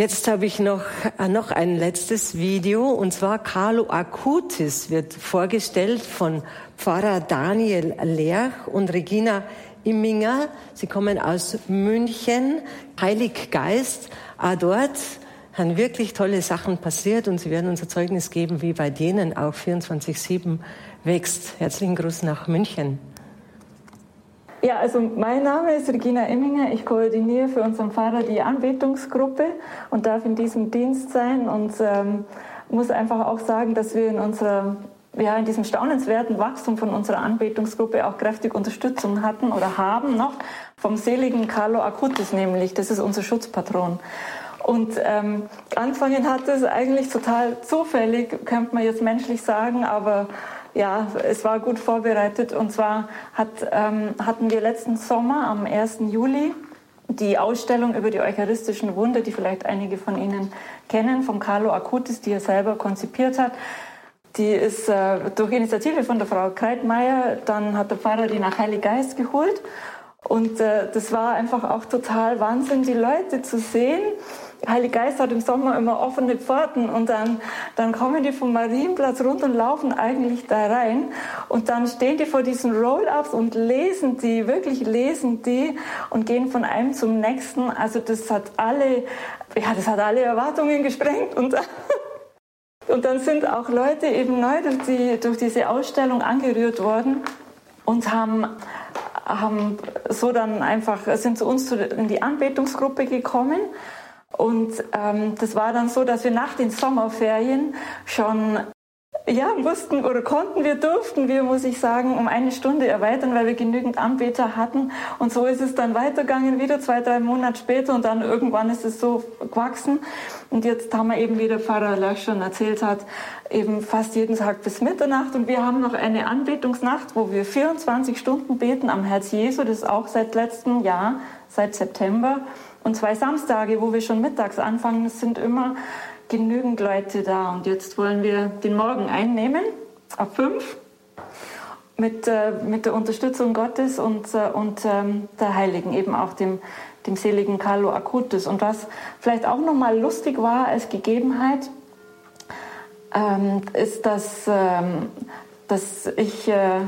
Jetzt habe ich noch, äh, noch ein letztes Video und zwar Carlo Acutis wird vorgestellt von Pfarrer Daniel Lerch und Regina Imminger. Sie kommen aus München, Heiliggeist. Auch dort haben wirklich tolle Sachen passiert und Sie werden unser Zeugnis geben, wie bei denen auch 24-7 wächst. Herzlichen Gruß nach München. Ja, also mein Name ist Regina Emminger. Ich koordiniere für unseren Pfarrer die Anbetungsgruppe und darf in diesem Dienst sein und ähm, muss einfach auch sagen, dass wir in unserer ja, in diesem staunenswerten Wachstum von unserer Anbetungsgruppe auch kräftig Unterstützung hatten oder haben noch vom seligen Carlo Acutis nämlich. Das ist unser Schutzpatron. Und ähm, angefangen hat es eigentlich total zufällig, könnte man jetzt menschlich sagen, aber ja, es war gut vorbereitet. Und zwar hat, ähm, hatten wir letzten Sommer am 1. Juli die Ausstellung über die eucharistischen Wunder, die vielleicht einige von Ihnen kennen, von Carlo Acutis, die er selber konzipiert hat. Die ist äh, durch Initiative von der Frau Kreitmeier, dann hat der Pfarrer die nach Heilig Geist geholt. Und äh, das war einfach auch total Wahnsinn, die Leute zu sehen, Heilige Geist hat im Sommer immer offene Pforten und dann, dann kommen die vom Marienplatz runter und laufen eigentlich da rein und dann stehen die vor diesen Roll-Ups und lesen die, wirklich lesen die und gehen von einem zum nächsten. Also das hat alle, ja, das hat alle Erwartungen gesprengt und Und dann sind auch Leute eben neu durch, die, durch diese Ausstellung angerührt worden und haben, haben so dann einfach, sind zu uns in die Anbetungsgruppe gekommen und ähm, das war dann so, dass wir nach den Sommerferien schon ja, mussten oder konnten wir, durften wir, muss ich sagen, um eine Stunde erweitern, weil wir genügend Anbeter hatten. Und so ist es dann weitergegangen, wieder zwei, drei Monate später und dann irgendwann ist es so gewachsen. Und jetzt haben wir eben, wie der Pfarrer Lösch schon erzählt hat, eben fast jeden Tag bis Mitternacht. Und wir haben noch eine Anbetungsnacht, wo wir 24 Stunden beten am Herz Jesu. Das ist auch seit letztem Jahr, seit September. Und zwei Samstage, wo wir schon mittags anfangen, es sind immer genügend Leute da. Und jetzt wollen wir den Morgen einnehmen, ab fünf, mit, äh, mit der Unterstützung Gottes und, äh, und ähm, der Heiligen, eben auch dem, dem seligen Carlo Acutis. Und was vielleicht auch nochmal lustig war als Gegebenheit, ähm, ist, dass, ähm, dass ich äh,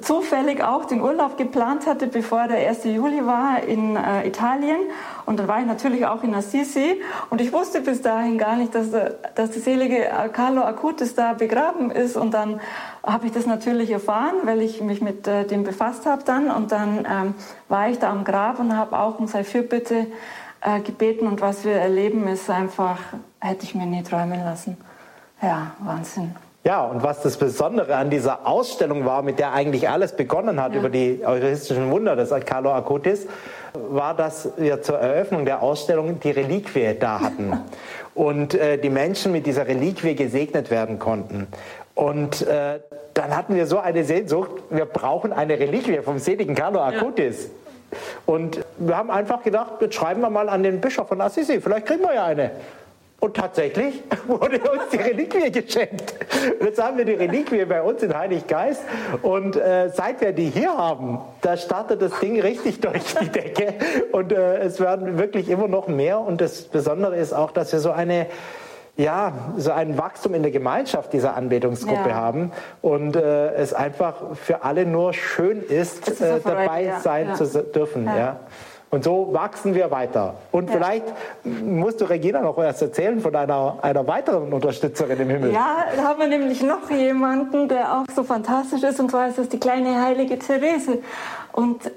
zufällig auch den Urlaub geplant hatte, bevor der 1. Juli war in äh, Italien. Und dann war ich natürlich auch in Assisi. Und ich wusste bis dahin gar nicht, dass, dass der selige Carlo Acutis da begraben ist. Und dann habe ich das natürlich erfahren, weil ich mich mit äh, dem befasst habe dann. Und dann ähm, war ich da am Grab und habe auch um seine Fürbitte äh, gebeten. Und was wir erleben, ist einfach, hätte ich mir nie träumen lassen. Ja, Wahnsinn. Ja, und was das Besondere an dieser Ausstellung war, mit der eigentlich alles begonnen hat ja. über die eucharistischen Wunder des Carlo Acutis, war, dass wir zur Eröffnung der Ausstellung die Reliquie da hatten und äh, die Menschen mit dieser Reliquie gesegnet werden konnten. Und äh, dann hatten wir so eine Sehnsucht, wir brauchen eine Reliquie vom seligen Carlo Acutis. Ja. Und wir haben einfach gedacht, jetzt schreiben wir mal an den Bischof von Assisi, vielleicht kriegen wir ja eine. Und tatsächlich wurde uns die Reliquie geschenkt. Jetzt haben wir die Reliquie bei uns in Heiliggeist. Und äh, seit wir die hier haben, da startet das Ding richtig durch die Decke. Und äh, es werden wirklich immer noch mehr. Und das Besondere ist auch, dass wir so eine ja, so ein Wachstum in der Gemeinschaft dieser Anbetungsgruppe ja. haben und äh, es einfach für alle nur schön ist, ist äh, dabei ja. sein ja. zu dürfen. Ja. Und so wachsen wir weiter. Und ja. vielleicht musst du Regina noch erst erzählen von einer, einer weiteren Unterstützerin im Himmel. Ja, da haben wir nämlich noch jemanden, der auch so fantastisch ist. Und zwar ist das die kleine heilige Therese. Und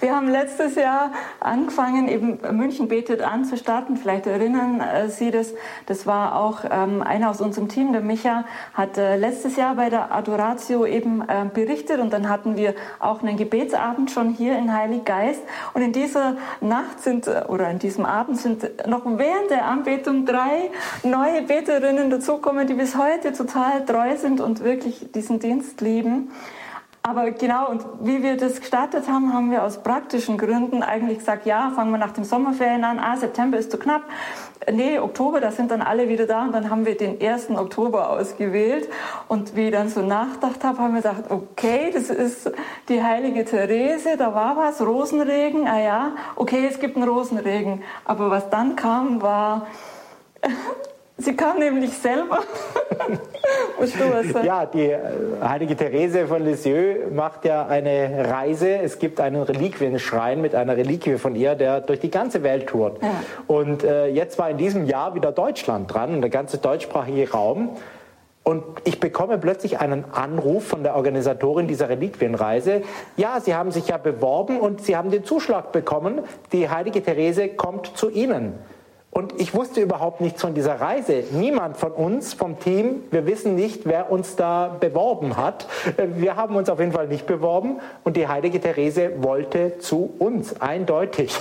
wir haben letztes Jahr angefangen, eben München betet an zu starten. Vielleicht erinnern äh, Sie das. Das war auch ähm, einer aus unserem Team, der Micha, hat äh, letztes Jahr bei der Adoratio eben äh, berichtet und dann hatten wir auch einen Gebetsabend schon hier in Heilig Geist. Und in dieser Nacht sind, äh, oder in diesem Abend sind noch während der Anbetung drei neue Beterinnen dazukommen, die bis heute total treu sind und wirklich diesen Dienst lieben. Aber genau, und wie wir das gestartet haben, haben wir aus praktischen Gründen eigentlich gesagt, ja, fangen wir nach den Sommerferien an. Ah, September ist zu knapp. Nee, Oktober, da sind dann alle wieder da. Und dann haben wir den 1. Oktober ausgewählt. Und wie ich dann so nachgedacht habe, haben wir gesagt, okay, das ist die heilige Therese, da war was, Rosenregen, ah ja, okay, es gibt einen Rosenregen. Aber was dann kam, war Sie kam nämlich selber. ja, die äh, heilige Therese von Lisieux macht ja eine Reise. Es gibt einen Reliquienschrein mit einer Reliquie von ihr, der durch die ganze Welt tourt. Ja. Und äh, jetzt war in diesem Jahr wieder Deutschland dran, der ganze deutschsprachige Raum. Und ich bekomme plötzlich einen Anruf von der Organisatorin dieser Reliquienreise. Ja, Sie haben sich ja beworben und Sie haben den Zuschlag bekommen. Die heilige Therese kommt zu Ihnen. Und ich wusste überhaupt nichts von dieser Reise. Niemand von uns, vom Team, wir wissen nicht, wer uns da beworben hat. Wir haben uns auf jeden Fall nicht beworben und die heilige Therese wollte zu uns, eindeutig.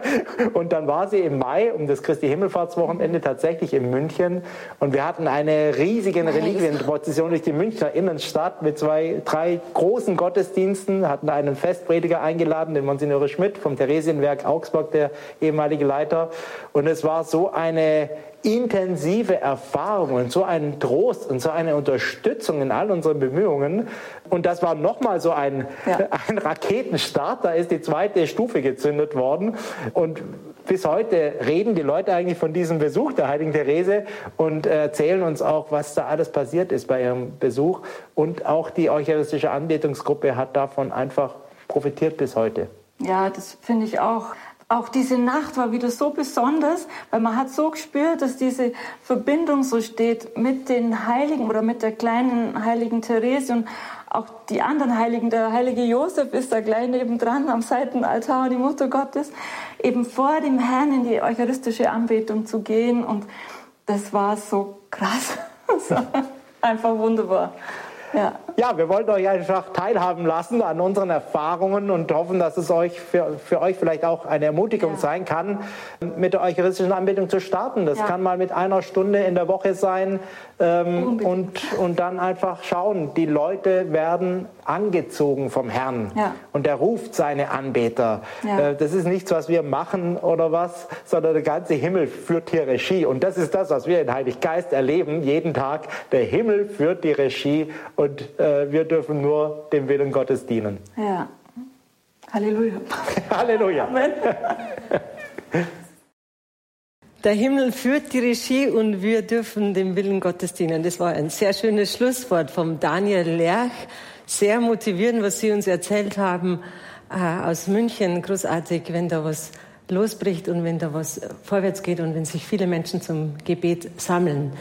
Und dann war sie im Mai um das Christi Himmelfahrtswochenende tatsächlich in München und wir hatten eine riesige Reliquienprozession durch die Münchner Innenstadt mit zwei, drei großen Gottesdiensten, hatten einen Festprediger eingeladen, den Monsignore Schmidt vom Theresienwerk Augsburg, der ehemalige Leiter. Und es war war so eine intensive Erfahrung und so ein Trost und so eine Unterstützung in all unseren Bemühungen. Und das war nochmal so ein, ja. ein Raketenstart. Da ist die zweite Stufe gezündet worden. Und bis heute reden die Leute eigentlich von diesem Besuch der Heiligen Therese und erzählen uns auch, was da alles passiert ist bei ihrem Besuch. Und auch die eucharistische Anbetungsgruppe hat davon einfach profitiert bis heute. Ja, das finde ich auch auch diese Nacht war wieder so besonders, weil man hat so gespürt, dass diese Verbindung so steht mit den Heiligen oder mit der kleinen heiligen Therese und auch die anderen Heiligen. Der heilige Josef ist da gleich nebendran am Seitenaltar, die Mutter Gottes, eben vor dem Herrn in die eucharistische Anbetung zu gehen und das war so krass. einfach wunderbar. Ja. ja, wir wollten euch einfach teilhaben lassen an unseren Erfahrungen und hoffen, dass es euch für, für euch vielleicht auch eine Ermutigung ja. sein kann, mit der eucharistischen Anbetung zu starten. Das ja. kann mal mit einer Stunde in der Woche sein ähm, und, und dann einfach schauen. Die Leute werden angezogen vom Herrn ja. und er ruft seine Anbeter. Äh, das ist nichts, was wir machen oder was, sondern der ganze Himmel führt hier Regie. Und das ist das, was wir in Heilig Geist erleben, jeden Tag. Der Himmel führt die Regie und äh, wir dürfen nur dem Willen Gottes dienen. Ja. Halleluja. Halleluja. Amen. Der Himmel führt die Regie und wir dürfen dem Willen Gottes dienen. Das war ein sehr schönes Schlusswort vom Daniel Lerch. Sehr motivierend, was Sie uns erzählt haben äh, aus München. Großartig, wenn da was losbricht und wenn da was vorwärts geht und wenn sich viele Menschen zum Gebet sammeln.